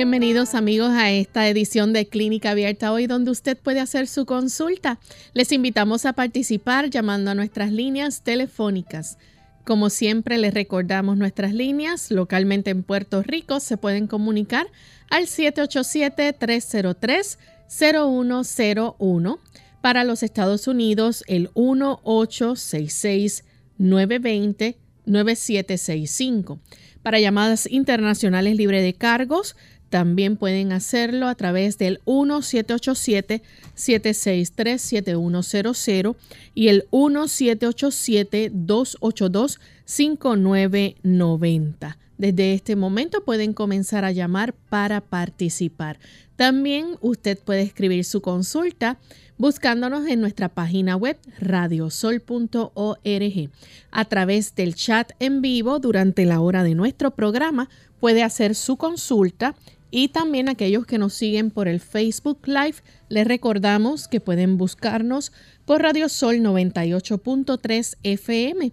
Bienvenidos amigos a esta edición de Clínica Abierta hoy donde usted puede hacer su consulta. Les invitamos a participar llamando a nuestras líneas telefónicas. Como siempre les recordamos nuestras líneas localmente en Puerto Rico se pueden comunicar al 787-303-0101. Para los Estados Unidos el 1866 920 9765. Para llamadas internacionales libre de cargos, también pueden hacerlo a través del 1787-763-7100 y el 1787-282-5990. Desde este momento pueden comenzar a llamar para participar. También usted puede escribir su consulta buscándonos en nuestra página web radiosol.org. A través del chat en vivo durante la hora de nuestro programa puede hacer su consulta y también aquellos que nos siguen por el Facebook Live, les recordamos que pueden buscarnos por Radio Sol 98.3 FM.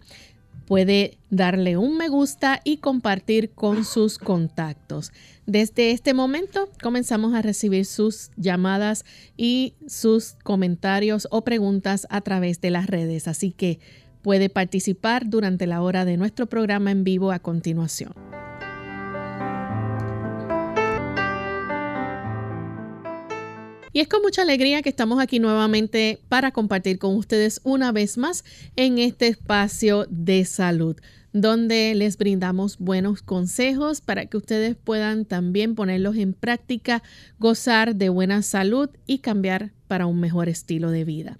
Puede darle un me gusta y compartir con sus contactos. Desde este momento comenzamos a recibir sus llamadas y sus comentarios o preguntas a través de las redes, así que puede participar durante la hora de nuestro programa en vivo a continuación. Y es con mucha alegría que estamos aquí nuevamente para compartir con ustedes una vez más en este espacio de salud donde les brindamos buenos consejos para que ustedes puedan también ponerlos en práctica, gozar de buena salud y cambiar para un mejor estilo de vida.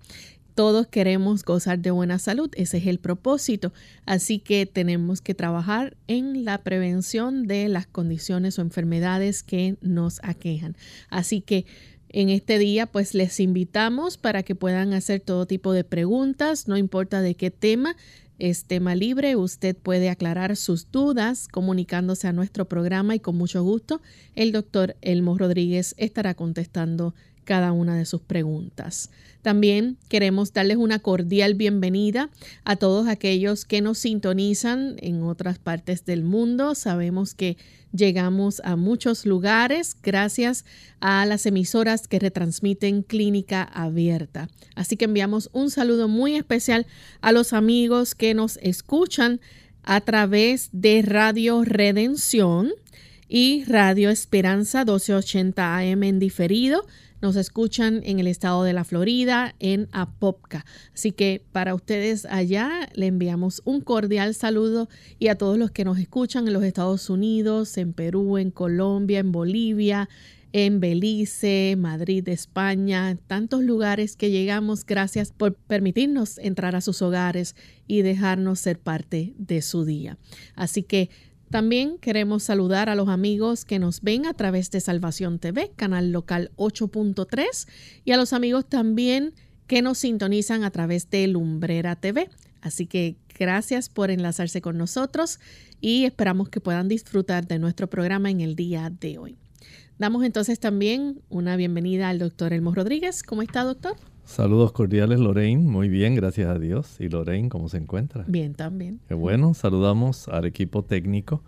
Todos queremos gozar de buena salud, ese es el propósito, así que tenemos que trabajar en la prevención de las condiciones o enfermedades que nos aquejan. Así que en este día pues les invitamos para que puedan hacer todo tipo de preguntas, no importa de qué tema, es tema libre, usted puede aclarar sus dudas comunicándose a nuestro programa y con mucho gusto el doctor Elmo Rodríguez estará contestando cada una de sus preguntas. También queremos darles una cordial bienvenida a todos aquellos que nos sintonizan en otras partes del mundo. Sabemos que llegamos a muchos lugares gracias a las emisoras que retransmiten Clínica Abierta. Así que enviamos un saludo muy especial a los amigos que nos escuchan a través de Radio Redención y Radio Esperanza 1280 AM en diferido nos escuchan en el estado de la Florida, en Apopka. Así que para ustedes allá le enviamos un cordial saludo y a todos los que nos escuchan en los Estados Unidos, en Perú, en Colombia, en Bolivia, en Belice, Madrid, España, tantos lugares que llegamos. Gracias por permitirnos entrar a sus hogares y dejarnos ser parte de su día. Así que también queremos saludar a los amigos que nos ven a través de Salvación TV, canal local 8.3, y a los amigos también que nos sintonizan a través de Lumbrera TV. Así que gracias por enlazarse con nosotros y esperamos que puedan disfrutar de nuestro programa en el día de hoy. Damos entonces también una bienvenida al doctor Elmo Rodríguez. ¿Cómo está, doctor? Saludos cordiales, Lorraine. Muy bien, gracias a Dios. ¿Y Lorraine, cómo se encuentra? Bien, también. Qué bueno. Saludamos al equipo técnico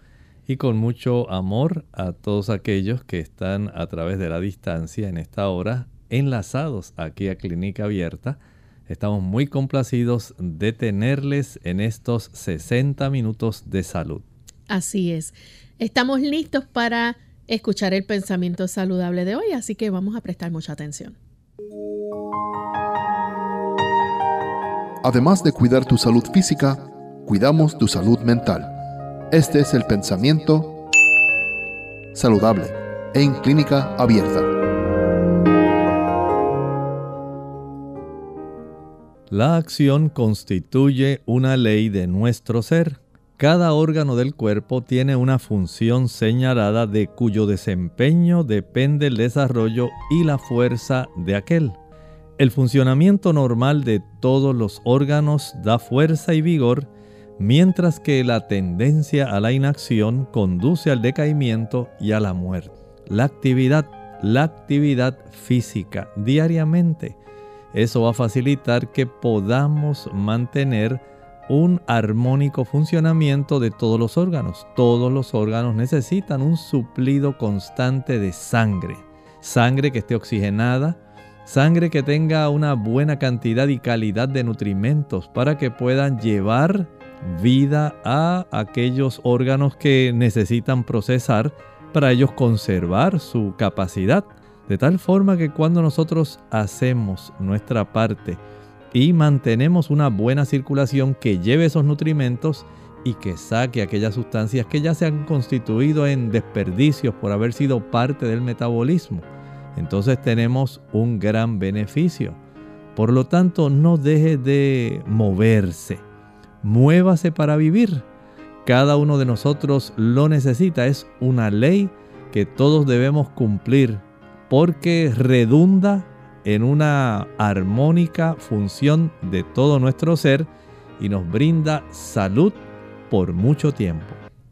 y con mucho amor a todos aquellos que están a través de la distancia en esta hora enlazados aquí a Clínica Abierta. Estamos muy complacidos de tenerles en estos 60 minutos de salud. Así es. Estamos listos para escuchar el pensamiento saludable de hoy, así que vamos a prestar mucha atención. Además de cuidar tu salud física, cuidamos tu salud mental. Este es el pensamiento saludable en clínica abierta. La acción constituye una ley de nuestro ser. Cada órgano del cuerpo tiene una función señalada de cuyo desempeño depende el desarrollo y la fuerza de aquel. El funcionamiento normal de todos los órganos da fuerza y vigor, mientras que la tendencia a la inacción conduce al decaimiento y a la muerte. La actividad, la actividad física diariamente, eso va a facilitar que podamos mantener un armónico funcionamiento de todos los órganos. Todos los órganos necesitan un suplido constante de sangre. Sangre que esté oxigenada, sangre que tenga una buena cantidad y calidad de nutrimentos para que puedan llevar vida a aquellos órganos que necesitan procesar para ellos conservar su capacidad. De tal forma que cuando nosotros hacemos nuestra parte, y mantenemos una buena circulación que lleve esos nutrimentos y que saque aquellas sustancias que ya se han constituido en desperdicios por haber sido parte del metabolismo. Entonces tenemos un gran beneficio. Por lo tanto, no deje de moverse. Muévase para vivir. Cada uno de nosotros lo necesita. Es una ley que todos debemos cumplir porque redunda en una armónica función de todo nuestro ser y nos brinda salud por mucho tiempo.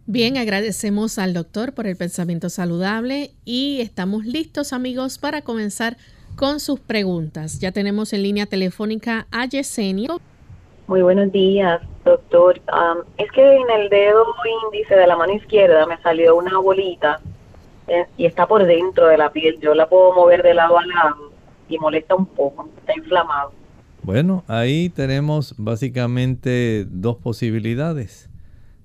Bien, agradecemos al doctor por el pensamiento saludable y estamos listos amigos para comenzar con sus preguntas. Ya tenemos en línea telefónica a Yesenia. Muy buenos días, doctor. es que en el dedo índice de la mano izquierda me salió una bolita eh, y está por dentro de la piel. Yo la puedo mover de lado a lado y molesta un poco, está inflamado. Bueno, ahí tenemos básicamente dos posibilidades.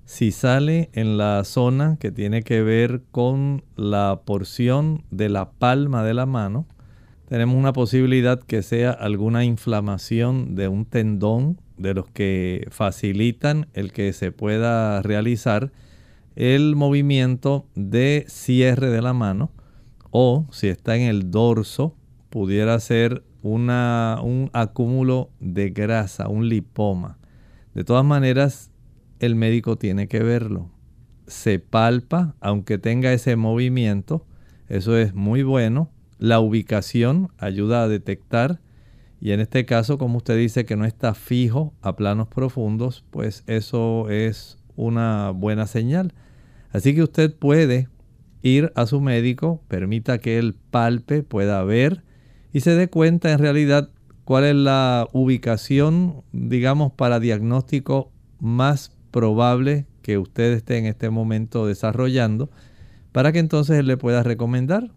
Si sale en la zona que tiene que ver con la porción de la palma de la mano, tenemos una posibilidad que sea alguna inflamación de un tendón de los que facilitan el que se pueda realizar el movimiento de cierre de la mano o si está en el dorso pudiera ser un acúmulo de grasa, un lipoma. De todas maneras, el médico tiene que verlo. Se palpa, aunque tenga ese movimiento, eso es muy bueno. La ubicación ayuda a detectar y en este caso, como usted dice que no está fijo a planos profundos, pues eso es una buena señal. Así que usted puede ir a su médico, permita que él palpe, pueda ver y se dé cuenta en realidad cuál es la ubicación, digamos, para diagnóstico más probable que usted esté en este momento desarrollando, para que entonces él le pueda recomendar,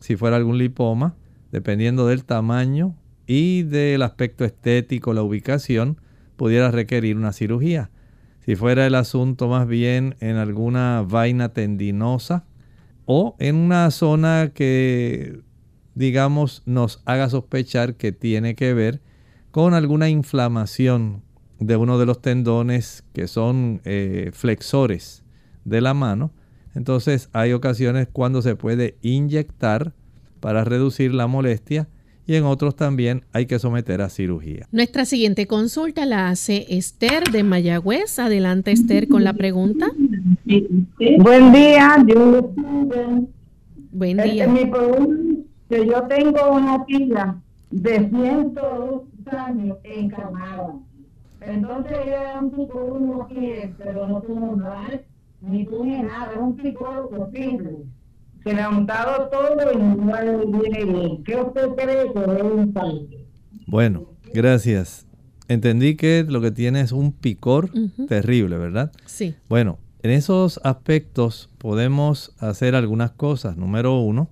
si fuera algún lipoma, dependiendo del tamaño y del aspecto estético, la ubicación, pudiera requerir una cirugía. Si fuera el asunto más bien en alguna vaina tendinosa o en una zona que digamos, nos haga sospechar que tiene que ver con alguna inflamación de uno de los tendones que son eh, flexores de la mano. Entonces hay ocasiones cuando se puede inyectar para reducir la molestia y en otros también hay que someter a cirugía. Nuestra siguiente consulta la hace Esther de Mayagüez. Adelante Esther con la pregunta. Buen día, Buen día que yo tengo una tía de 102 años encarnada. Entonces ella era un uno que, pero no tuvo nada, ni tuvo nada, era un tipo posible. Se le ha montado todo y no viene bien. ¿Qué usted cree que es un país? Bueno, gracias. Entendí que lo que tiene es un picor terrible, ¿verdad? Sí. Bueno, en esos aspectos podemos hacer algunas cosas. Número uno,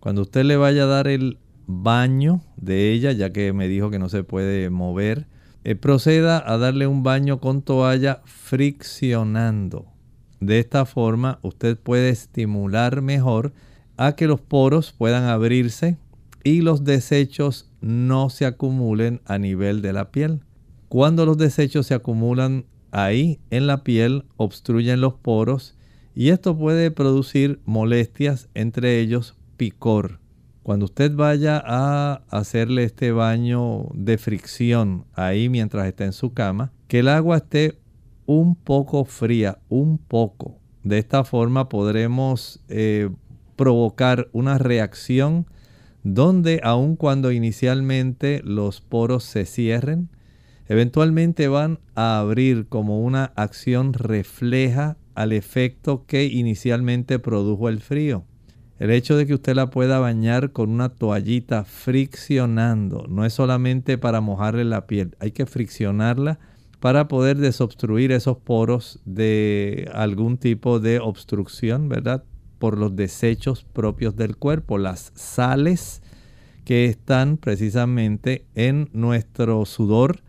cuando usted le vaya a dar el baño de ella, ya que me dijo que no se puede mover, eh, proceda a darle un baño con toalla friccionando. De esta forma usted puede estimular mejor a que los poros puedan abrirse y los desechos no se acumulen a nivel de la piel. Cuando los desechos se acumulan ahí en la piel, obstruyen los poros y esto puede producir molestias, entre ellos picor. Cuando usted vaya a hacerle este baño de fricción ahí mientras está en su cama, que el agua esté un poco fría, un poco. De esta forma podremos eh, provocar una reacción donde aun cuando inicialmente los poros se cierren, eventualmente van a abrir como una acción refleja al efecto que inicialmente produjo el frío. El hecho de que usted la pueda bañar con una toallita friccionando no es solamente para mojarle la piel, hay que friccionarla para poder desobstruir esos poros de algún tipo de obstrucción, ¿verdad? Por los desechos propios del cuerpo, las sales que están precisamente en nuestro sudor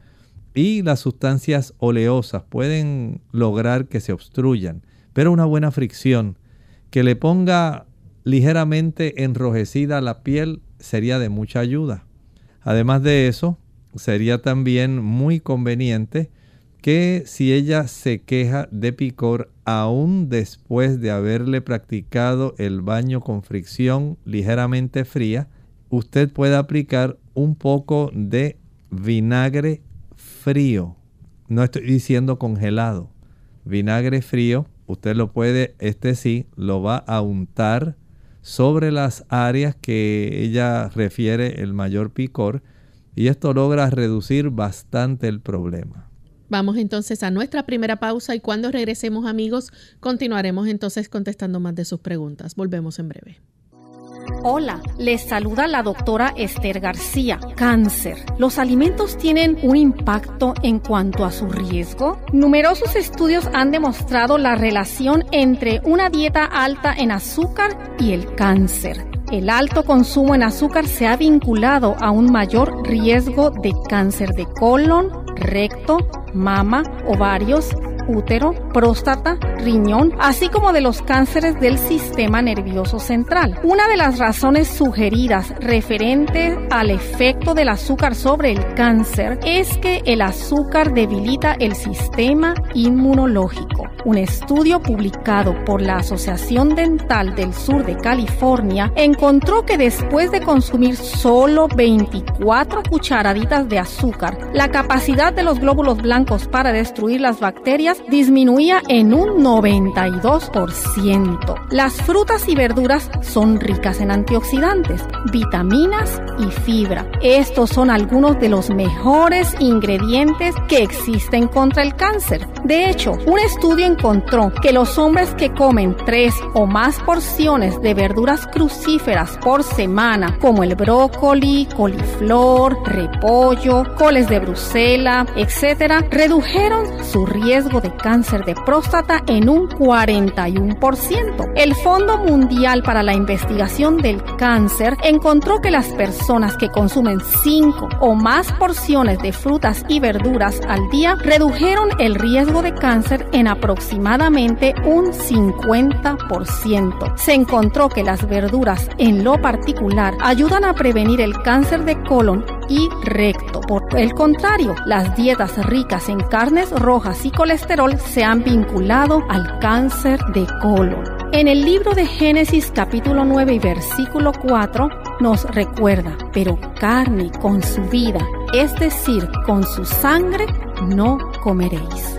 y las sustancias oleosas pueden lograr que se obstruyan, pero una buena fricción que le ponga ligeramente enrojecida la piel sería de mucha ayuda. Además de eso, sería también muy conveniente que si ella se queja de picor aún después de haberle practicado el baño con fricción ligeramente fría, usted puede aplicar un poco de vinagre frío. No estoy diciendo congelado. Vinagre frío, usted lo puede, este sí, lo va a untar sobre las áreas que ella refiere el mayor picor y esto logra reducir bastante el problema. Vamos entonces a nuestra primera pausa y cuando regresemos amigos continuaremos entonces contestando más de sus preguntas. Volvemos en breve. Hola, les saluda la doctora Esther García. Cáncer. ¿Los alimentos tienen un impacto en cuanto a su riesgo? Numerosos estudios han demostrado la relación entre una dieta alta en azúcar y el cáncer. El alto consumo en azúcar se ha vinculado a un mayor riesgo de cáncer de colon, recto, mama, ovarios, útero, próstata, riñón, así como de los cánceres del sistema nervioso central. Una de las razones sugeridas referente al efecto del azúcar sobre el cáncer es que el azúcar debilita el sistema inmunológico. Un estudio publicado por la Asociación Dental del Sur de California encontró que después de consumir solo 24 cucharaditas de azúcar, la capacidad de los glóbulos blancos para destruir las bacterias disminuía en un 92%. Las frutas y verduras son ricas en antioxidantes, vitaminas y fibra. Estos son algunos de los mejores ingredientes que existen contra el cáncer. De hecho, un estudio encontró que los hombres que comen tres o más porciones de verduras crucíferas por semana, como el brócoli, coliflor, repollo, coles de Bruselas, etc., redujeron su riesgo de cáncer de próstata en un 41%. El Fondo Mundial para la Investigación del Cáncer encontró que las personas que consumen 5 o más porciones de frutas y verduras al día redujeron el riesgo de cáncer en aproximadamente un 50%. Se encontró que las verduras en lo particular ayudan a prevenir el cáncer de colon y recto. Por el contrario, las dietas ricas en carnes rojas y colesterol se han vinculado al cáncer de colon. En el libro de Génesis capítulo 9 y versículo 4 nos recuerda, pero carne con su vida, es decir, con su sangre, no comeréis.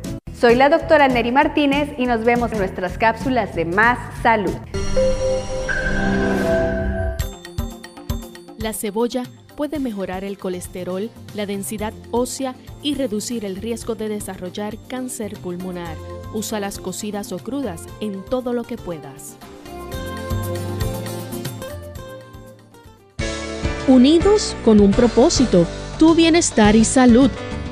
Soy la doctora Neri Martínez y nos vemos en nuestras cápsulas de Más Salud. La cebolla puede mejorar el colesterol, la densidad ósea y reducir el riesgo de desarrollar cáncer pulmonar. Úsalas cocidas o crudas en todo lo que puedas. Unidos con un propósito, tu bienestar y salud.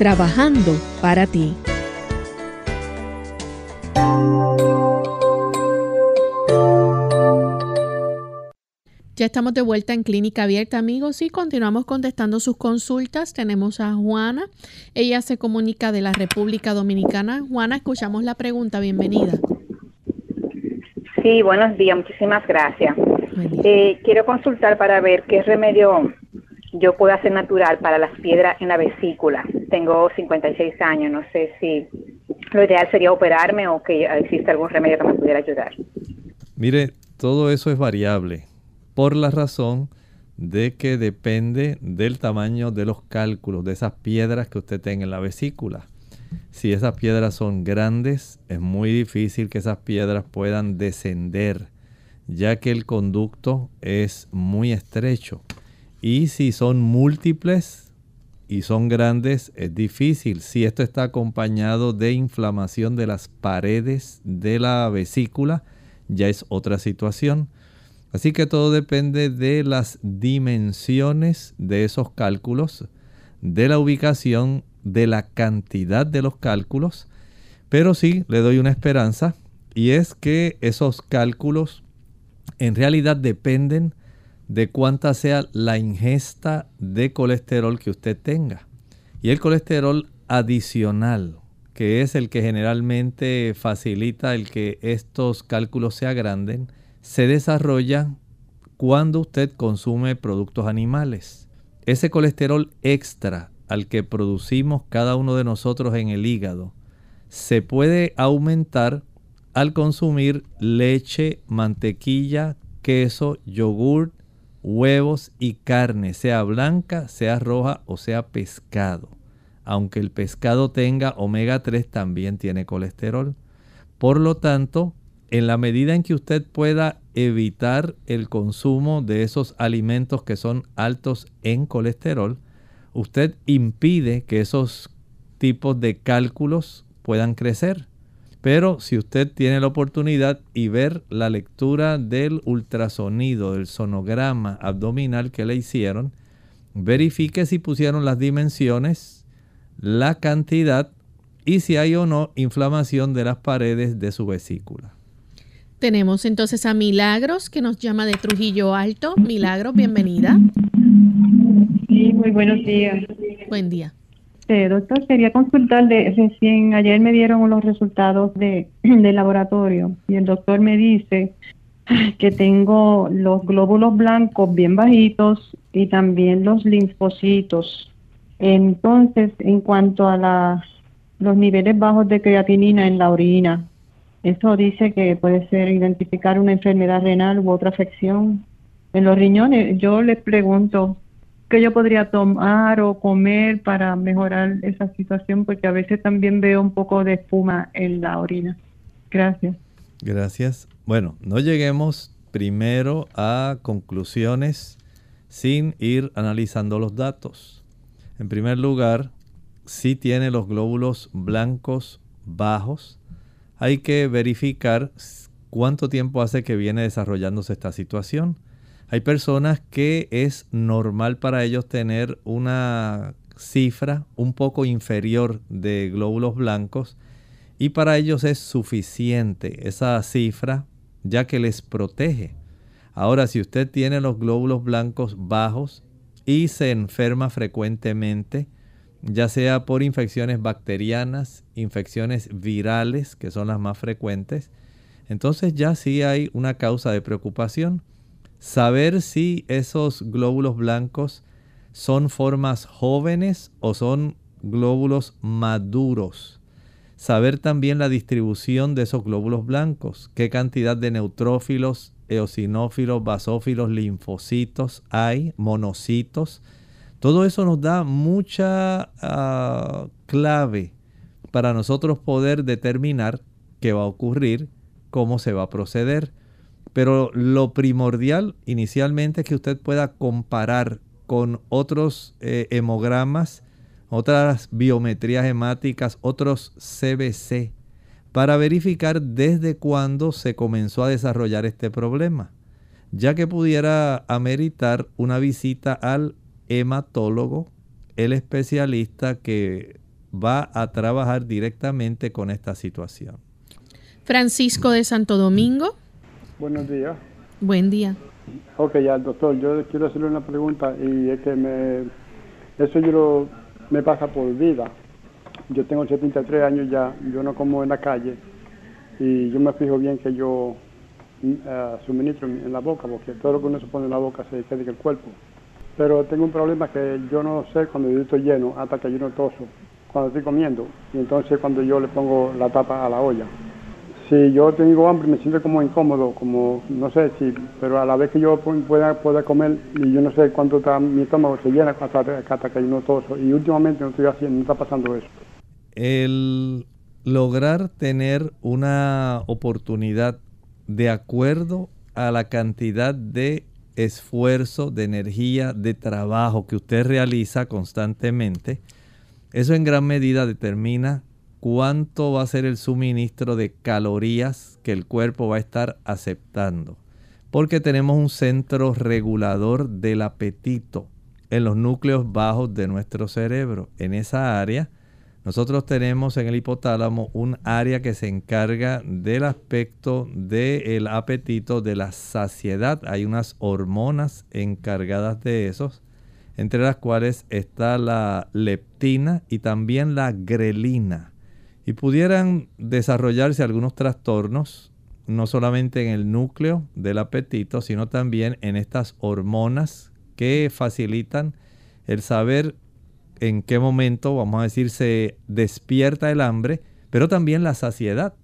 trabajando para ti. Ya estamos de vuelta en Clínica Abierta, amigos, y continuamos contestando sus consultas. Tenemos a Juana. Ella se comunica de la República Dominicana. Juana, escuchamos la pregunta. Bienvenida. Sí, buenos días. Muchísimas gracias. Eh, quiero consultar para ver qué remedio yo puedo hacer natural para las piedras en la vesícula. Tengo 56 años. No sé si lo ideal sería operarme o que existe algún remedio que me pudiera ayudar. Mire, todo eso es variable por la razón de que depende del tamaño de los cálculos, de esas piedras que usted tenga en la vesícula. Si esas piedras son grandes, es muy difícil que esas piedras puedan descender, ya que el conducto es muy estrecho. Y si son múltiples y son grandes, es difícil. Si esto está acompañado de inflamación de las paredes de la vesícula, ya es otra situación. Así que todo depende de las dimensiones de esos cálculos, de la ubicación, de la cantidad de los cálculos. Pero sí, le doy una esperanza y es que esos cálculos en realidad dependen de cuánta sea la ingesta de colesterol que usted tenga. Y el colesterol adicional, que es el que generalmente facilita el que estos cálculos se agranden, se desarrolla cuando usted consume productos animales. Ese colesterol extra al que producimos cada uno de nosotros en el hígado se puede aumentar al consumir leche, mantequilla, queso, yogur, huevos y carne, sea blanca, sea roja o sea pescado. Aunque el pescado tenga omega 3 también tiene colesterol. Por lo tanto, en la medida en que usted pueda evitar el consumo de esos alimentos que son altos en colesterol, usted impide que esos tipos de cálculos puedan crecer. Pero si usted tiene la oportunidad y ver la lectura del ultrasonido, del sonograma abdominal que le hicieron, verifique si pusieron las dimensiones, la cantidad y si hay o no inflamación de las paredes de su vesícula. Tenemos entonces a Milagros que nos llama de Trujillo Alto. Milagros, bienvenida. Sí, muy buenos días. Buen día. Eh, doctor, quería consultar de recién ayer me dieron los resultados de laboratorio y el doctor me dice que tengo los glóbulos blancos bien bajitos y también los linfocitos. Entonces, en cuanto a los niveles bajos de creatinina en la orina, eso dice que puede ser identificar una enfermedad renal u otra afección en los riñones. Yo les pregunto qué yo podría tomar o comer para mejorar esa situación, porque a veces también veo un poco de espuma en la orina. Gracias. Gracias. Bueno, no lleguemos primero a conclusiones sin ir analizando los datos. En primer lugar, si tiene los glóbulos blancos bajos, hay que verificar cuánto tiempo hace que viene desarrollándose esta situación. Hay personas que es normal para ellos tener una cifra un poco inferior de glóbulos blancos y para ellos es suficiente esa cifra ya que les protege. Ahora, si usted tiene los glóbulos blancos bajos y se enferma frecuentemente, ya sea por infecciones bacterianas, infecciones virales, que son las más frecuentes, entonces ya sí hay una causa de preocupación. Saber si esos glóbulos blancos son formas jóvenes o son glóbulos maduros. saber también la distribución de esos glóbulos blancos, qué cantidad de neutrófilos, eosinófilos, basófilos, linfocitos hay, monocitos. Todo eso nos da mucha ah, clave para nosotros poder determinar qué va a ocurrir, cómo se va a proceder. Pero lo primordial inicialmente es que usted pueda comparar con otros eh, hemogramas, otras biometrías hemáticas, otros CBC, para verificar desde cuándo se comenzó a desarrollar este problema, ya que pudiera ameritar una visita al hematólogo, el especialista que va a trabajar directamente con esta situación. Francisco de Santo Domingo. Buenos días. Buen día. Ok, ya, doctor, yo quiero hacerle una pregunta y es que me, eso yo lo, me pasa por vida. Yo tengo 73 años ya, yo no como en la calle y yo me fijo bien que yo uh, suministro en la boca, porque todo lo que uno se pone en la boca se queda en el cuerpo. Pero tengo un problema que yo no sé cuando yo estoy lleno hasta que yo no toso cuando estoy comiendo y entonces cuando yo le pongo la tapa a la olla. Si yo tengo hambre me siento como incómodo, como no sé si, pero a la vez que yo pueda, pueda comer y yo no sé cuánto está mi estómago se llena hasta, hasta que no toso y últimamente no estoy haciendo, no está pasando eso. El lograr tener una oportunidad de acuerdo a la cantidad de esfuerzo, de energía, de trabajo que usted realiza constantemente, eso en gran medida determina cuánto va a ser el suministro de calorías que el cuerpo va a estar aceptando. Porque tenemos un centro regulador del apetito en los núcleos bajos de nuestro cerebro. En esa área, nosotros tenemos en el hipotálamo un área que se encarga del aspecto del apetito, de la saciedad. Hay unas hormonas encargadas de esos entre las cuales está la leptina y también la grelina. Y pudieran desarrollarse algunos trastornos, no solamente en el núcleo del apetito, sino también en estas hormonas que facilitan el saber en qué momento, vamos a decir, se despierta el hambre, pero también la saciedad.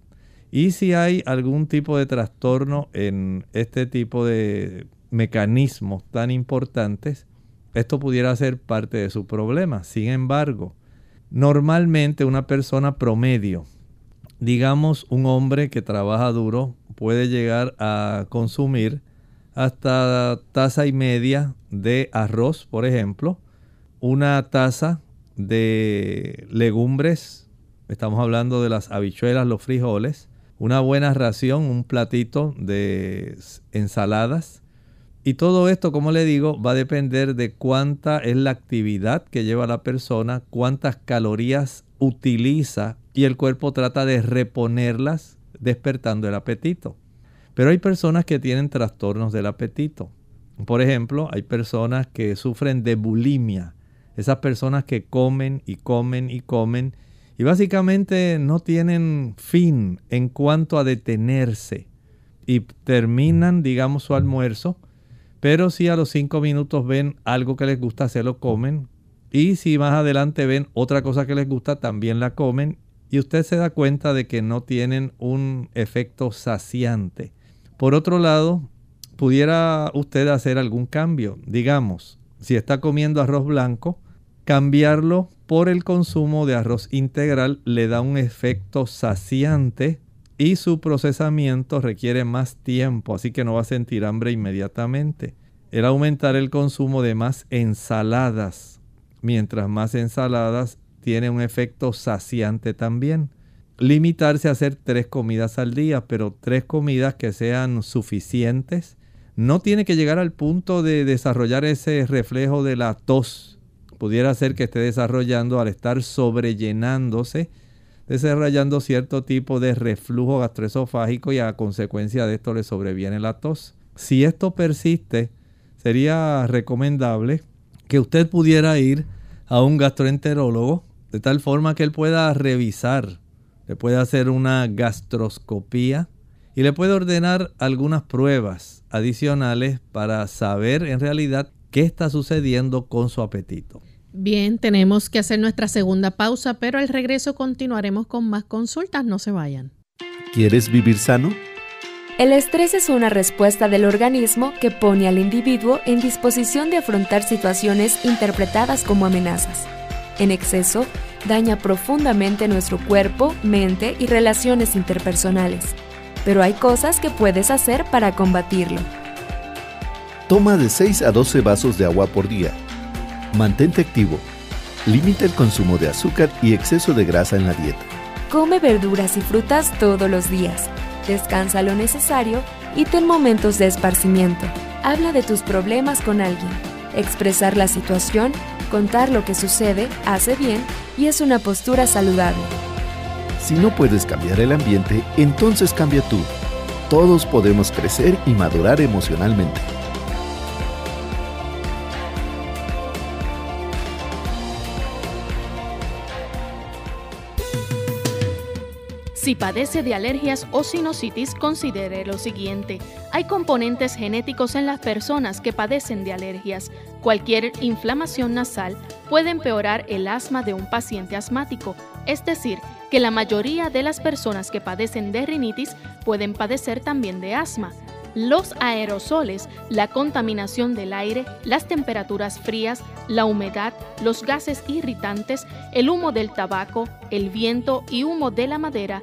Y si hay algún tipo de trastorno en este tipo de mecanismos tan importantes, esto pudiera ser parte de su problema. Sin embargo, normalmente una persona promedio, digamos un hombre que trabaja duro, puede llegar a consumir hasta taza y media de arroz, por ejemplo, una taza de legumbres, estamos hablando de las habichuelas, los frijoles, una buena ración, un platito de ensaladas, y todo esto, como le digo, va a depender de cuánta es la actividad que lleva la persona, cuántas calorías utiliza y el cuerpo trata de reponerlas despertando el apetito. Pero hay personas que tienen trastornos del apetito. Por ejemplo, hay personas que sufren de bulimia. Esas personas que comen y comen y comen y básicamente no tienen fin en cuanto a detenerse y terminan, digamos, su almuerzo pero si a los cinco minutos ven algo que les gusta, se lo comen. Y si más adelante ven otra cosa que les gusta, también la comen. Y usted se da cuenta de que no tienen un efecto saciante. Por otro lado, pudiera usted hacer algún cambio. Digamos, si está comiendo arroz blanco, cambiarlo por el consumo de arroz integral le da un efecto saciante y su procesamiento requiere más tiempo, así que no va a sentir hambre inmediatamente. El aumentar el consumo de más ensaladas, mientras más ensaladas tiene un efecto saciante también. Limitarse a hacer tres comidas al día, pero tres comidas que sean suficientes. No tiene que llegar al punto de desarrollar ese reflejo de la tos. Pudiera ser que esté desarrollando al estar sobrellenándose desarrollando cierto tipo de reflujo gastroesofágico y a consecuencia de esto le sobreviene la tos. Si esto persiste, sería recomendable que usted pudiera ir a un gastroenterólogo de tal forma que él pueda revisar, le pueda hacer una gastroscopía y le puede ordenar algunas pruebas adicionales para saber en realidad qué está sucediendo con su apetito. Bien, tenemos que hacer nuestra segunda pausa, pero al regreso continuaremos con más consultas. No se vayan. ¿Quieres vivir sano? El estrés es una respuesta del organismo que pone al individuo en disposición de afrontar situaciones interpretadas como amenazas. En exceso, daña profundamente nuestro cuerpo, mente y relaciones interpersonales. Pero hay cosas que puedes hacer para combatirlo. Toma de 6 a 12 vasos de agua por día. Mantente activo. Limita el consumo de azúcar y exceso de grasa en la dieta. Come verduras y frutas todos los días descansa lo necesario y ten momentos de esparcimiento. Habla de tus problemas con alguien. Expresar la situación, contar lo que sucede, hace bien y es una postura saludable. Si no puedes cambiar el ambiente, entonces cambia tú. Todos podemos crecer y madurar emocionalmente. Si padece de alergias o sinusitis, considere lo siguiente. Hay componentes genéticos en las personas que padecen de alergias. Cualquier inflamación nasal puede empeorar el asma de un paciente asmático, es decir, que la mayoría de las personas que padecen de rinitis pueden padecer también de asma. Los aerosoles, la contaminación del aire, las temperaturas frías, la humedad, los gases irritantes, el humo del tabaco, el viento y humo de la madera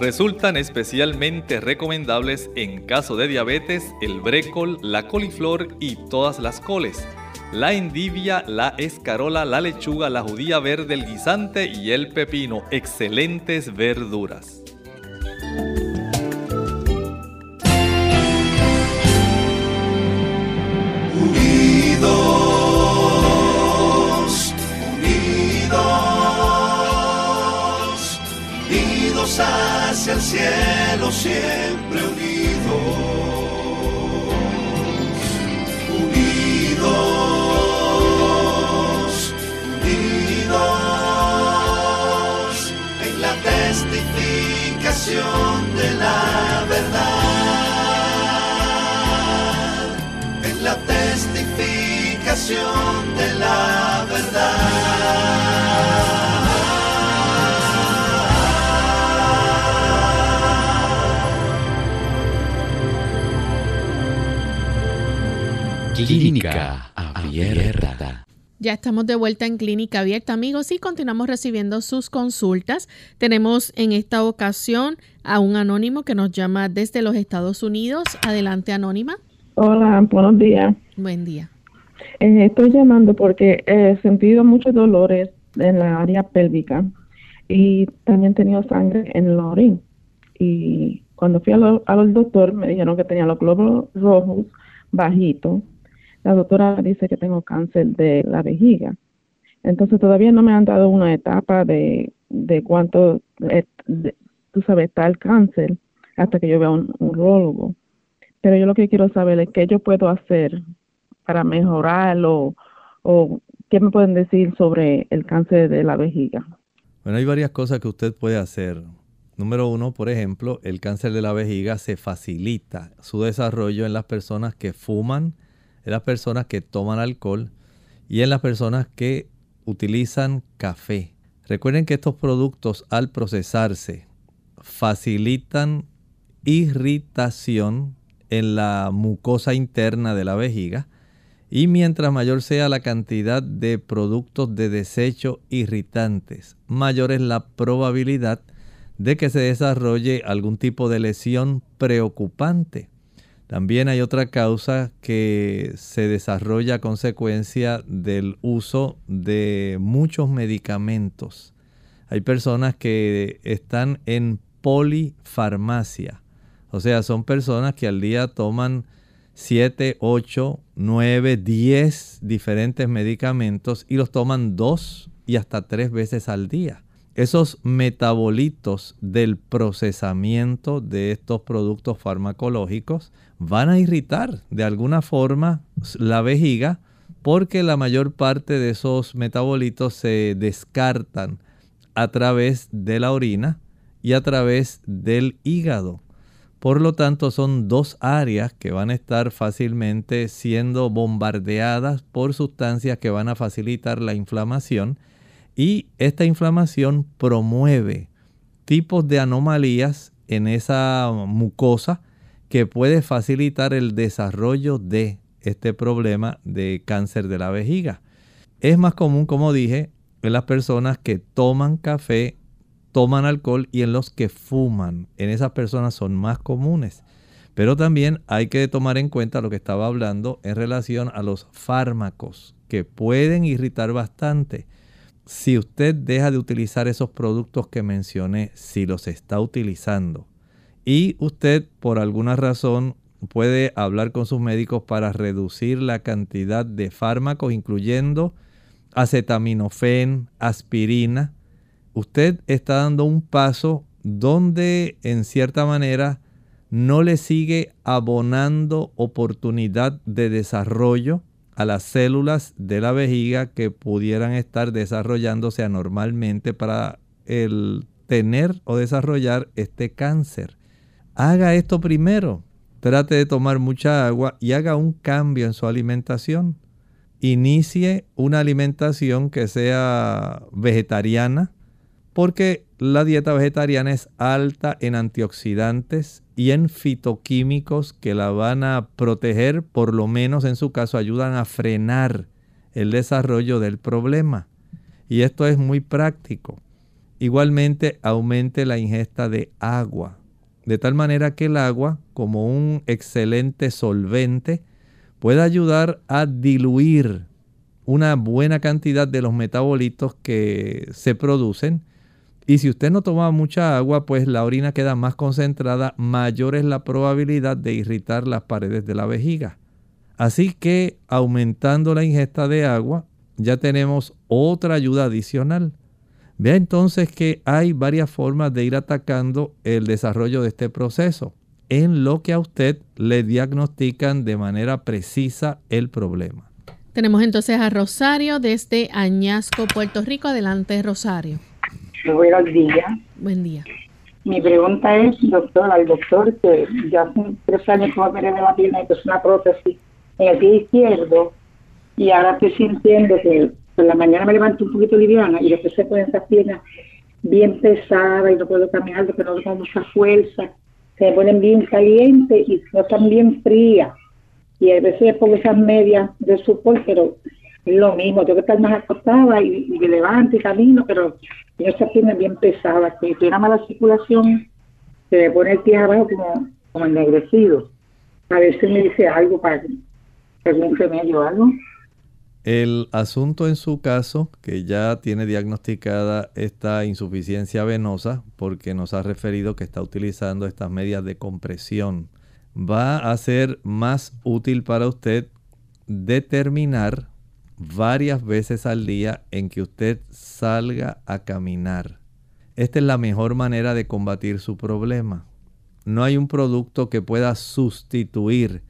Resultan especialmente recomendables en caso de diabetes el brécol, la coliflor y todas las coles, la endivia, la escarola, la lechuga, la judía verde, el guisante y el pepino, excelentes verduras. Hacia el cielo siempre unidos, unidos, unidos en la testificación de la verdad, Clínica Abierta. Ya estamos de vuelta en Clínica Abierta, amigos, y continuamos recibiendo sus consultas. Tenemos en esta ocasión a un anónimo que nos llama desde los Estados Unidos. Adelante, anónima. Hola, buenos días. Buen día. Eh, estoy llamando porque he sentido muchos dolores en la área pélvica y también he tenido sangre en el orín. Y cuando fui al, al doctor me dijeron que tenía los glóbulos rojos bajitos la doctora dice que tengo cáncer de la vejiga. Entonces todavía no me han dado una etapa de, de cuánto, tú sabes, está el cáncer hasta que yo vea un urologo. Pero yo lo que quiero saber es qué yo puedo hacer para mejorarlo o qué me pueden decir sobre el cáncer de la vejiga. Bueno, hay varias cosas que usted puede hacer. Número uno, por ejemplo, el cáncer de la vejiga se facilita su desarrollo en las personas que fuman, en las personas que toman alcohol y en las personas que utilizan café. Recuerden que estos productos al procesarse facilitan irritación en la mucosa interna de la vejiga y mientras mayor sea la cantidad de productos de desecho irritantes, mayor es la probabilidad de que se desarrolle algún tipo de lesión preocupante. También hay otra causa que se desarrolla a consecuencia del uso de muchos medicamentos. Hay personas que están en polifarmacia, o sea, son personas que al día toman 7, 8, 9, 10 diferentes medicamentos y los toman dos y hasta tres veces al día. Esos metabolitos del procesamiento de estos productos farmacológicos van a irritar de alguna forma la vejiga porque la mayor parte de esos metabolitos se descartan a través de la orina y a través del hígado. Por lo tanto, son dos áreas que van a estar fácilmente siendo bombardeadas por sustancias que van a facilitar la inflamación y esta inflamación promueve tipos de anomalías en esa mucosa que puede facilitar el desarrollo de este problema de cáncer de la vejiga. Es más común, como dije, en las personas que toman café toman alcohol y en los que fuman. En esas personas son más comunes. Pero también hay que tomar en cuenta lo que estaba hablando en relación a los fármacos que pueden irritar bastante. Si usted deja de utilizar esos productos que mencioné, si los está utilizando, y usted por alguna razón puede hablar con sus médicos para reducir la cantidad de fármacos, incluyendo acetaminofén, aspirina, usted está dando un paso donde en cierta manera no le sigue abonando oportunidad de desarrollo a las células de la vejiga que pudieran estar desarrollándose anormalmente para el tener o desarrollar este cáncer. Haga esto primero. Trate de tomar mucha agua y haga un cambio en su alimentación. Inicie una alimentación que sea vegetariana, porque la dieta vegetariana es alta en antioxidantes y en fitoquímicos que la van a proteger, por lo menos en su caso ayudan a frenar el desarrollo del problema. Y esto es muy práctico. Igualmente aumente la ingesta de agua, de tal manera que el agua, como un excelente solvente, pueda ayudar a diluir una buena cantidad de los metabolitos que se producen y si usted no toma mucha agua, pues la orina queda más concentrada, mayor es la probabilidad de irritar las paredes de la vejiga. Así que aumentando la ingesta de agua, ya tenemos otra ayuda adicional. Vea entonces que hay varias formas de ir atacando el desarrollo de este proceso, en lo que a usted le diagnostican de manera precisa el problema. Tenemos entonces a Rosario desde Añasco, Puerto Rico. Adelante, Rosario. Buenos días. Buen día. Mi pregunta es, doctor, al doctor que ya hace tres años que me operé de la pierna y es una prótesis en el pie izquierdo y ahora estoy sintiendo que por la mañana me levanto un poquito liviana y después se ponen esas piernas bien pesadas y no puedo caminar porque no tengo mucha fuerza. Se me ponen bien calientes y no están bien frías. Y a veces pongo esas medias de support, pero es lo mismo, tengo que estar más acostada y, y me levanto y camino, pero y esa pierna bien pesada, si tiene mala circulación, se me pone el pie abajo como, como ennegrecido. A veces me dice algo para algún remedio o algo. El asunto en su caso, que ya tiene diagnosticada esta insuficiencia venosa, porque nos ha referido que está utilizando estas medias de compresión, va a ser más útil para usted determinar varias veces al día en que usted salga a caminar. Esta es la mejor manera de combatir su problema. No hay un producto que pueda sustituir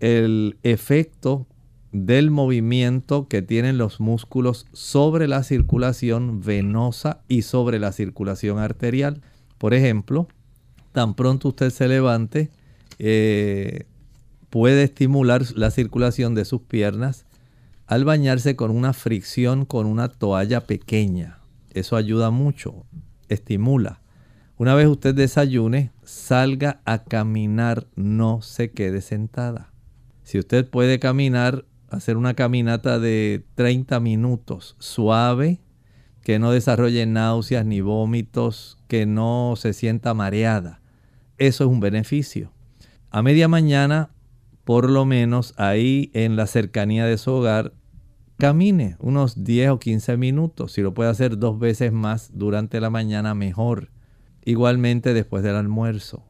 el efecto del movimiento que tienen los músculos sobre la circulación venosa y sobre la circulación arterial. Por ejemplo, tan pronto usted se levante, eh, puede estimular la circulación de sus piernas al bañarse con una fricción con una toalla pequeña. Eso ayuda mucho, estimula. Una vez usted desayune, salga a caminar, no se quede sentada. Si usted puede caminar, hacer una caminata de 30 minutos, suave, que no desarrolle náuseas ni vómitos, que no se sienta mareada. Eso es un beneficio. A media mañana, por lo menos ahí en la cercanía de su hogar, camine unos 10 o 15 minutos. Si lo puede hacer dos veces más durante la mañana, mejor. Igualmente después del almuerzo.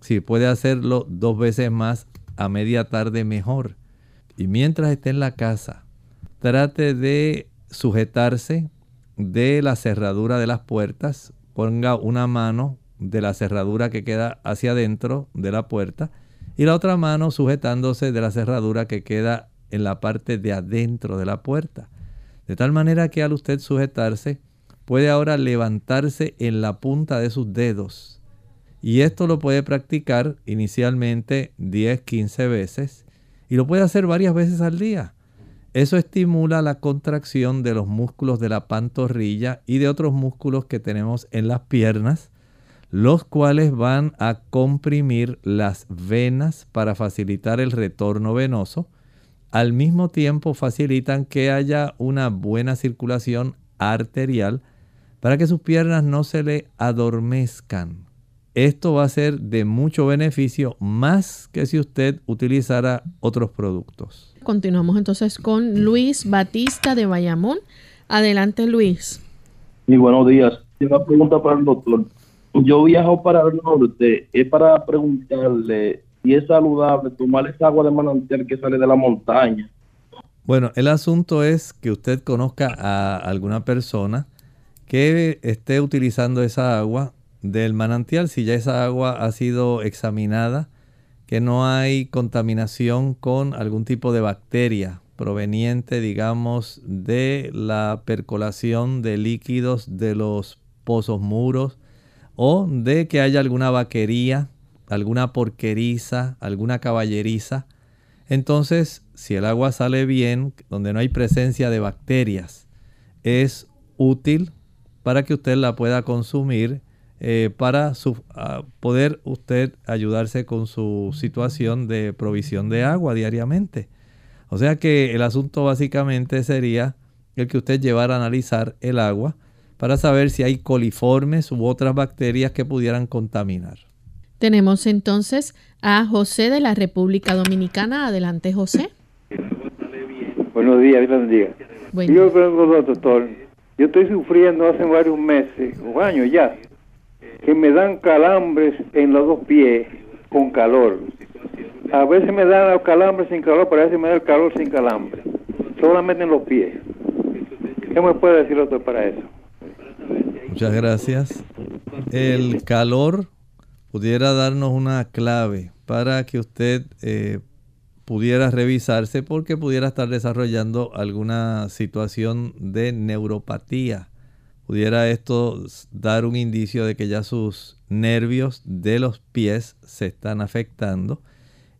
Si puede hacerlo dos veces más a media tarde mejor. Y mientras esté en la casa, trate de sujetarse de la cerradura de las puertas, ponga una mano de la cerradura que queda hacia adentro de la puerta y la otra mano sujetándose de la cerradura que queda en la parte de adentro de la puerta. De tal manera que al usted sujetarse, puede ahora levantarse en la punta de sus dedos. Y esto lo puede practicar inicialmente 10, 15 veces y lo puede hacer varias veces al día. Eso estimula la contracción de los músculos de la pantorrilla y de otros músculos que tenemos en las piernas, los cuales van a comprimir las venas para facilitar el retorno venoso. Al mismo tiempo facilitan que haya una buena circulación arterial para que sus piernas no se le adormezcan. Esto va a ser de mucho beneficio más que si usted utilizara otros productos. Continuamos entonces con Luis Batista de Bayamón. Adelante Luis. Y buenos días. Tengo una pregunta para el doctor. Yo viajo para el norte, es para preguntarle si es saludable tomar esa agua de manantial que sale de la montaña. Bueno, el asunto es que usted conozca a alguna persona que esté utilizando esa agua del manantial, si ya esa agua ha sido examinada, que no hay contaminación con algún tipo de bacteria proveniente, digamos, de la percolación de líquidos de los pozos muros o de que haya alguna vaquería, alguna porqueriza, alguna caballeriza. Entonces, si el agua sale bien, donde no hay presencia de bacterias, es útil para que usted la pueda consumir eh, para ah, poder usted ayudarse con su situación de provisión de agua diariamente. O sea que el asunto básicamente sería el que usted llevara a analizar el agua para saber si hay coliformes u otras bacterias que pudieran contaminar. Tenemos entonces a José de la República Dominicana. Adelante, José. Buenos días, buenos días. Yo doctor. Yo estoy sufriendo hace varios meses o años ya que me dan calambres en los dos pies con calor. A veces me dan calambres sin calor, pero a veces me da el calor sin calambre. Solamente en los pies. ¿Qué me puede decir otro para eso? Muchas gracias. El calor pudiera darnos una clave para que usted eh, pudiera revisarse porque pudiera estar desarrollando alguna situación de neuropatía pudiera esto dar un indicio de que ya sus nervios de los pies se están afectando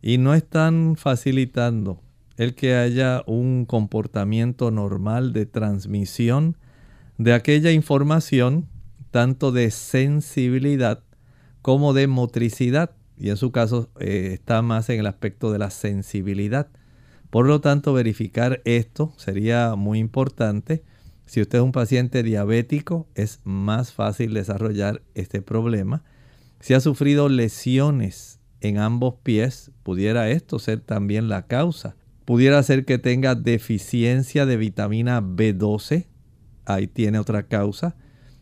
y no están facilitando el que haya un comportamiento normal de transmisión de aquella información, tanto de sensibilidad como de motricidad. Y en su caso eh, está más en el aspecto de la sensibilidad. Por lo tanto, verificar esto sería muy importante si usted es un paciente diabético, es más fácil desarrollar este problema. Si ha sufrido lesiones en ambos pies, pudiera esto ser también la causa. Pudiera ser que tenga deficiencia de vitamina B12, ahí tiene otra causa.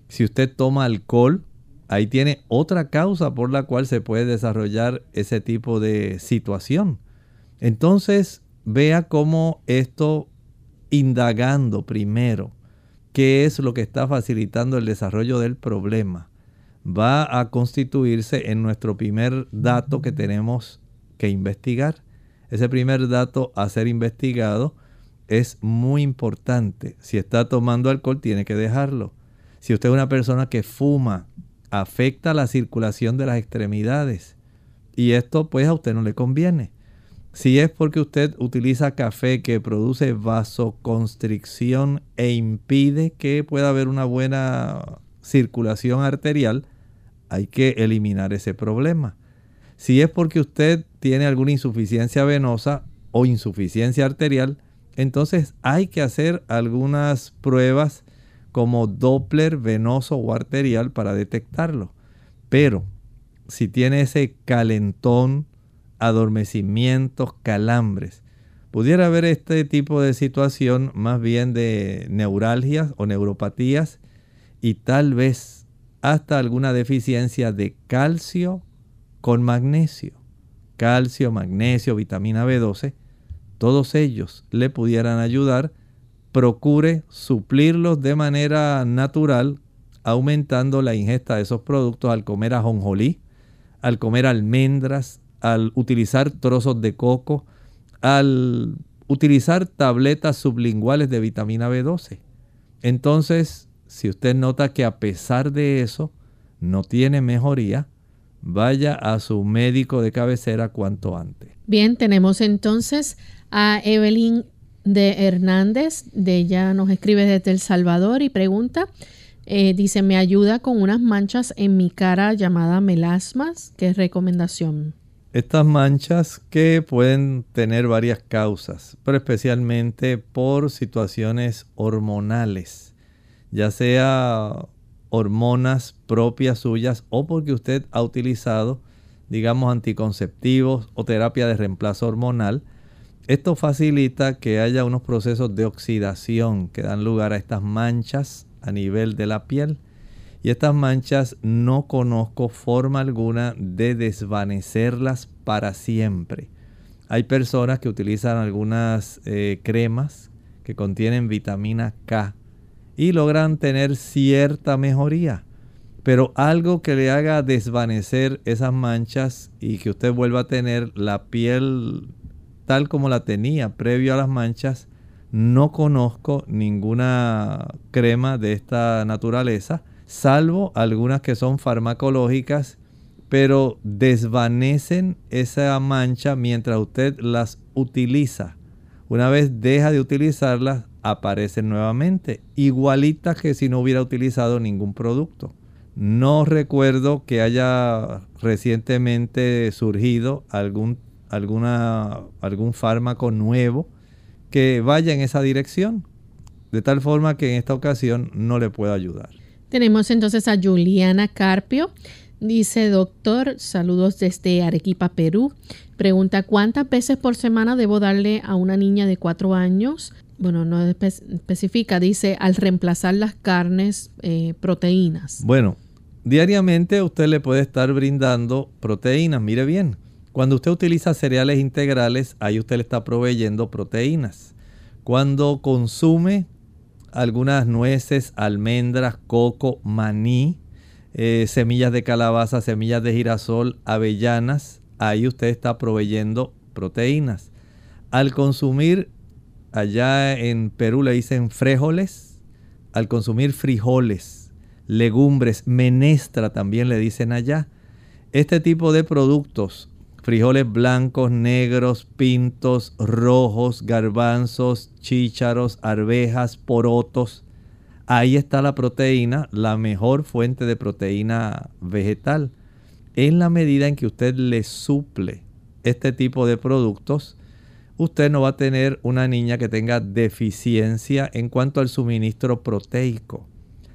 Si usted toma alcohol, ahí tiene otra causa por la cual se puede desarrollar ese tipo de situación. Entonces, vea cómo esto, indagando primero, qué es lo que está facilitando el desarrollo del problema, va a constituirse en nuestro primer dato que tenemos que investigar. Ese primer dato a ser investigado es muy importante. Si está tomando alcohol, tiene que dejarlo. Si usted es una persona que fuma, afecta la circulación de las extremidades. Y esto pues a usted no le conviene. Si es porque usted utiliza café que produce vasoconstricción e impide que pueda haber una buena circulación arterial, hay que eliminar ese problema. Si es porque usted tiene alguna insuficiencia venosa o insuficiencia arterial, entonces hay que hacer algunas pruebas como Doppler venoso o arterial para detectarlo. Pero si tiene ese calentón, adormecimientos, calambres. Pudiera haber este tipo de situación más bien de neuralgias o neuropatías y tal vez hasta alguna deficiencia de calcio con magnesio. calcio, magnesio, vitamina B12, todos ellos le pudieran ayudar. Procure suplirlos de manera natural, aumentando la ingesta de esos productos al comer ajonjolí, al comer almendras, al utilizar trozos de coco, al utilizar tabletas sublinguales de vitamina B12. Entonces, si usted nota que a pesar de eso no tiene mejoría, vaya a su médico de cabecera cuanto antes. Bien, tenemos entonces a Evelyn de Hernández, de ella nos escribe desde El Salvador y pregunta, eh, dice, me ayuda con unas manchas en mi cara llamada melasmas, ¿qué recomendación? Estas manchas que pueden tener varias causas, pero especialmente por situaciones hormonales, ya sea hormonas propias suyas o porque usted ha utilizado, digamos, anticonceptivos o terapia de reemplazo hormonal. Esto facilita que haya unos procesos de oxidación que dan lugar a estas manchas a nivel de la piel y estas manchas no conozco forma alguna de desvanecerlas para siempre. Hay personas que utilizan algunas eh, cremas que contienen vitamina K y logran tener cierta mejoría. Pero algo que le haga desvanecer esas manchas y que usted vuelva a tener la piel tal como la tenía previo a las manchas, no conozco ninguna crema de esta naturaleza salvo algunas que son farmacológicas, pero desvanecen esa mancha mientras usted las utiliza. Una vez deja de utilizarlas, aparecen nuevamente, igualitas que si no hubiera utilizado ningún producto. No recuerdo que haya recientemente surgido algún, alguna, algún fármaco nuevo que vaya en esa dirección, de tal forma que en esta ocasión no le puedo ayudar. Tenemos entonces a Juliana Carpio. Dice, doctor, saludos desde Arequipa, Perú. Pregunta, ¿cuántas veces por semana debo darle a una niña de cuatro años? Bueno, no especifica, dice, al reemplazar las carnes, eh, proteínas. Bueno, diariamente usted le puede estar brindando proteínas. Mire bien, cuando usted utiliza cereales integrales, ahí usted le está proveyendo proteínas. Cuando consume algunas nueces, almendras, coco, maní, eh, semillas de calabaza, semillas de girasol, avellanas. Ahí usted está proveyendo proteínas. Al consumir, allá en Perú le dicen frijoles, al consumir frijoles, legumbres, menestra también le dicen allá. Este tipo de productos frijoles blancos, negros, pintos, rojos, garbanzos, chícharos, arvejas, porotos. Ahí está la proteína, la mejor fuente de proteína vegetal. En la medida en que usted le suple este tipo de productos, usted no va a tener una niña que tenga deficiencia en cuanto al suministro proteico.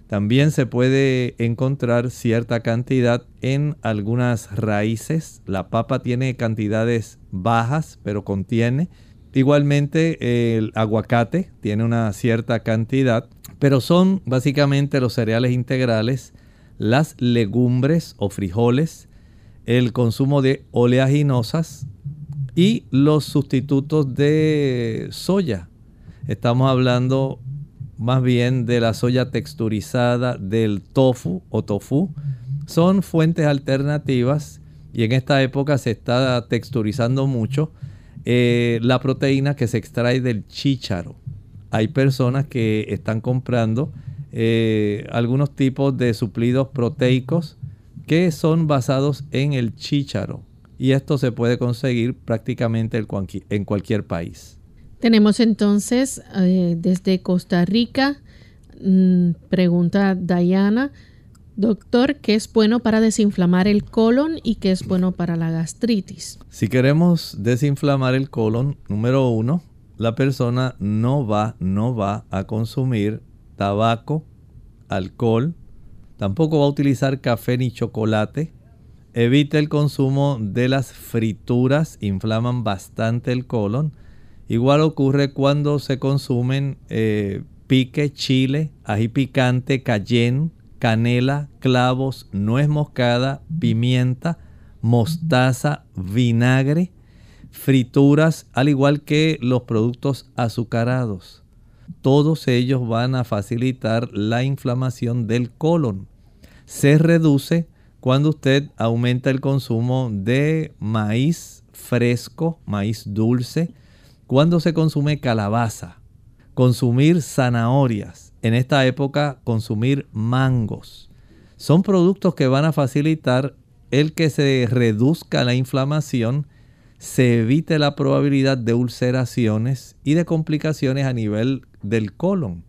También se puede encontrar cierta cantidad en algunas raíces. La papa tiene cantidades bajas, pero contiene. Igualmente el aguacate tiene una cierta cantidad, pero son básicamente los cereales integrales, las legumbres o frijoles, el consumo de oleaginosas y los sustitutos de soya. Estamos hablando más bien de la soya texturizada, del tofu o tofu, son fuentes alternativas y en esta época se está texturizando mucho eh, la proteína que se extrae del chícharo. Hay personas que están comprando eh, algunos tipos de suplidos proteicos que son basados en el chícharo y esto se puede conseguir prácticamente en cualquier país. Tenemos entonces eh, desde Costa Rica, mm, pregunta Diana, doctor, ¿qué es bueno para desinflamar el colon y qué es bueno para la gastritis? Si queremos desinflamar el colon, número uno, la persona no va, no va a consumir tabaco, alcohol, tampoco va a utilizar café ni chocolate. Evite el consumo de las frituras, inflaman bastante el colon Igual ocurre cuando se consumen eh, pique, chile, ají picante, cayenne, canela, clavos, nuez moscada, pimienta, mostaza, vinagre, frituras, al igual que los productos azucarados. Todos ellos van a facilitar la inflamación del colon. Se reduce cuando usted aumenta el consumo de maíz fresco, maíz dulce, cuando se consume calabaza, consumir zanahorias, en esta época consumir mangos. Son productos que van a facilitar el que se reduzca la inflamación, se evite la probabilidad de ulceraciones y de complicaciones a nivel del colon.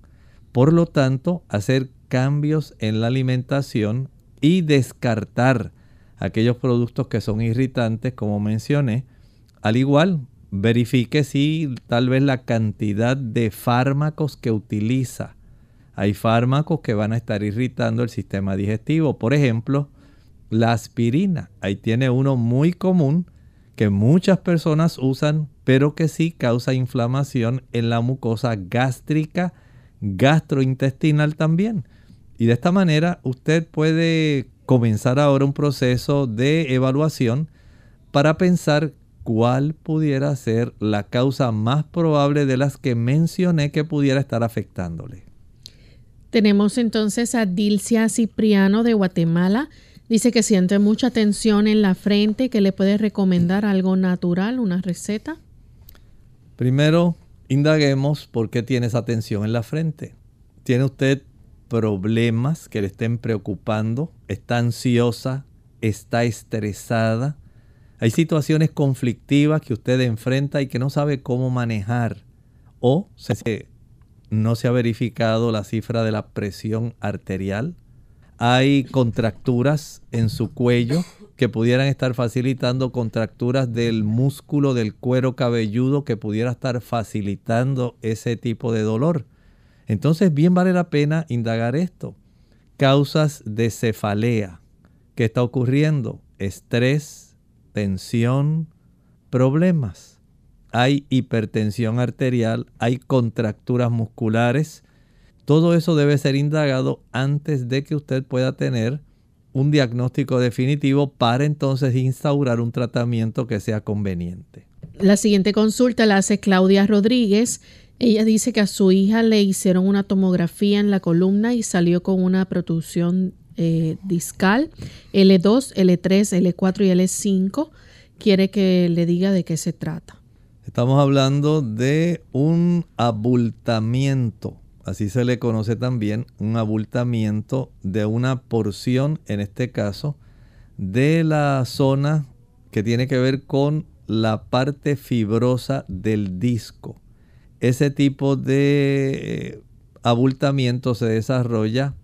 Por lo tanto, hacer cambios en la alimentación y descartar aquellos productos que son irritantes, como mencioné. Al igual, verifique si tal vez la cantidad de fármacos que utiliza. Hay fármacos que van a estar irritando el sistema digestivo. Por ejemplo, la aspirina. Ahí tiene uno muy común que muchas personas usan, pero que sí causa inflamación en la mucosa gástrica, gastrointestinal también. Y de esta manera usted puede comenzar ahora un proceso de evaluación para pensar cuál pudiera ser la causa más probable de las que mencioné que pudiera estar afectándole. Tenemos entonces a Dilcia Cipriano de Guatemala. Dice que siente mucha tensión en la frente, que le puede recomendar algo natural, una receta. Primero, indaguemos por qué tiene esa tensión en la frente. ¿Tiene usted problemas que le estén preocupando? ¿Está ansiosa? ¿Está estresada? Hay situaciones conflictivas que usted enfrenta y que no sabe cómo manejar. O no se ha verificado la cifra de la presión arterial. Hay contracturas en su cuello que pudieran estar facilitando contracturas del músculo del cuero cabelludo que pudiera estar facilitando ese tipo de dolor. Entonces bien vale la pena indagar esto. Causas de cefalea. ¿Qué está ocurriendo? Estrés, tensión, problemas hay hipertensión arterial, hay contracturas musculares. Todo eso debe ser indagado antes de que usted pueda tener un diagnóstico definitivo para entonces instaurar un tratamiento que sea conveniente. La siguiente consulta la hace Claudia Rodríguez. Ella dice que a su hija le hicieron una tomografía en la columna y salió con una protrusión eh, discal L2, L3, L4 y L5. Quiere que le diga de qué se trata. Estamos hablando de un abultamiento, así se le conoce también, un abultamiento de una porción, en este caso, de la zona que tiene que ver con la parte fibrosa del disco. Ese tipo de eh, abultamiento se desarrolla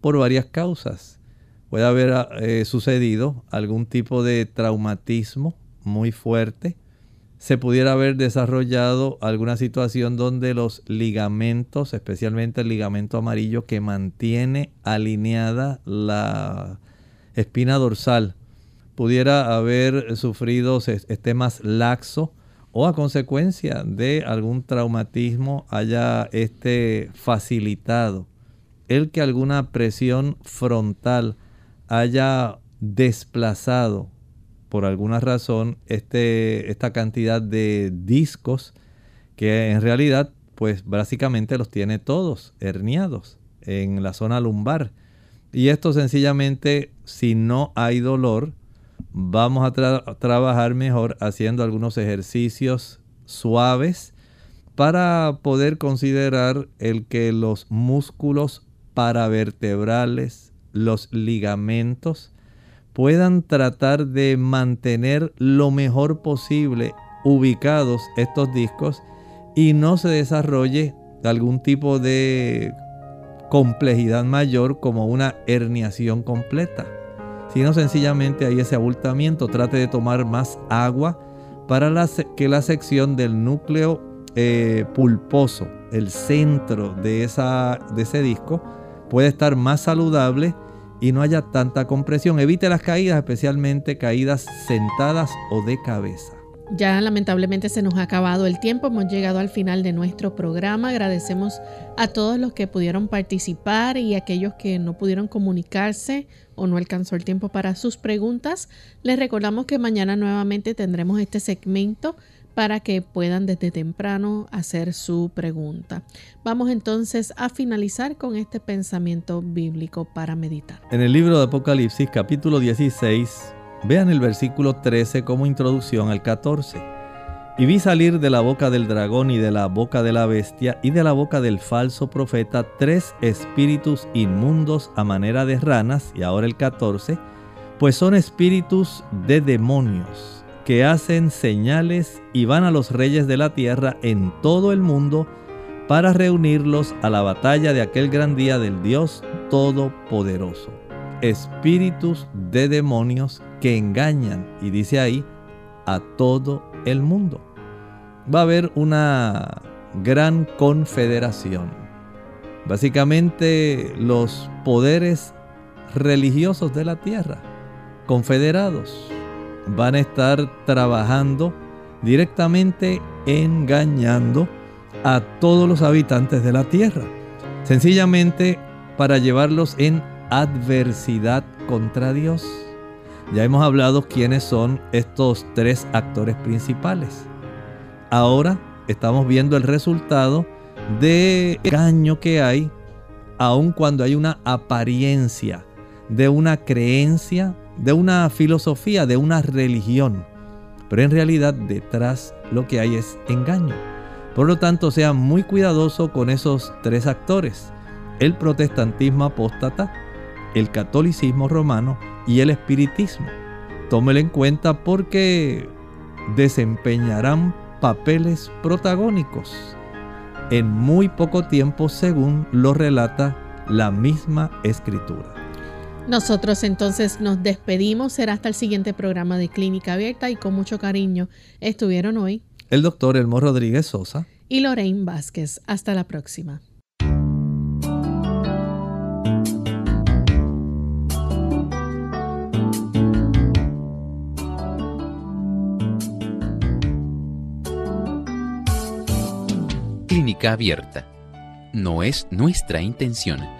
por varias causas. Puede haber eh, sucedido algún tipo de traumatismo muy fuerte, se pudiera haber desarrollado alguna situación donde los ligamentos, especialmente el ligamento amarillo que mantiene alineada la espina dorsal, pudiera haber sufrido, esté más laxo o a consecuencia de algún traumatismo haya este facilitado el que alguna presión frontal haya desplazado por alguna razón este, esta cantidad de discos que en realidad pues básicamente los tiene todos herniados en la zona lumbar. Y esto sencillamente si no hay dolor vamos a trabajar mejor haciendo algunos ejercicios suaves para poder considerar el que los músculos paravertebrales, los ligamentos, puedan tratar de mantener lo mejor posible ubicados estos discos y no se desarrolle algún tipo de complejidad mayor como una herniación completa, sino sencillamente hay ese abultamiento. Trate de tomar más agua para que la sección del núcleo eh, pulposo, el centro de, esa, de ese disco, pueda estar más saludable y no haya tanta compresión. Evite las caídas, especialmente caídas sentadas o de cabeza. Ya lamentablemente se nos ha acabado el tiempo, hemos llegado al final de nuestro programa. Agradecemos a todos los que pudieron participar y a aquellos que no pudieron comunicarse o no alcanzó el tiempo para sus preguntas. Les recordamos que mañana nuevamente tendremos este segmento para que puedan desde temprano hacer su pregunta. Vamos entonces a finalizar con este pensamiento bíblico para meditar. En el libro de Apocalipsis capítulo 16 Vean el versículo 13 como introducción al 14. Y vi salir de la boca del dragón y de la boca de la bestia y de la boca del falso profeta tres espíritus inmundos a manera de ranas, y ahora el 14, pues son espíritus de demonios que hacen señales y van a los reyes de la tierra en todo el mundo para reunirlos a la batalla de aquel gran día del Dios Todopoderoso espíritus de demonios que engañan, y dice ahí, a todo el mundo. Va a haber una gran confederación. Básicamente los poderes religiosos de la tierra, confederados, van a estar trabajando directamente engañando a todos los habitantes de la tierra. Sencillamente para llevarlos en adversidad contra Dios. Ya hemos hablado quiénes son estos tres actores principales. Ahora estamos viendo el resultado de engaño que hay, aun cuando hay una apariencia de una creencia, de una filosofía, de una religión. Pero en realidad detrás lo que hay es engaño. Por lo tanto, sea muy cuidadoso con esos tres actores. El protestantismo apóstata, el catolicismo romano y el espiritismo. Tómelo en cuenta porque desempeñarán papeles protagónicos en muy poco tiempo según lo relata la misma escritura. Nosotros entonces nos despedimos, será hasta el siguiente programa de Clínica Abierta y con mucho cariño estuvieron hoy el doctor Elmo Rodríguez Sosa y Lorraine Vázquez. Hasta la próxima. Clínica Abierta. No es nuestra intención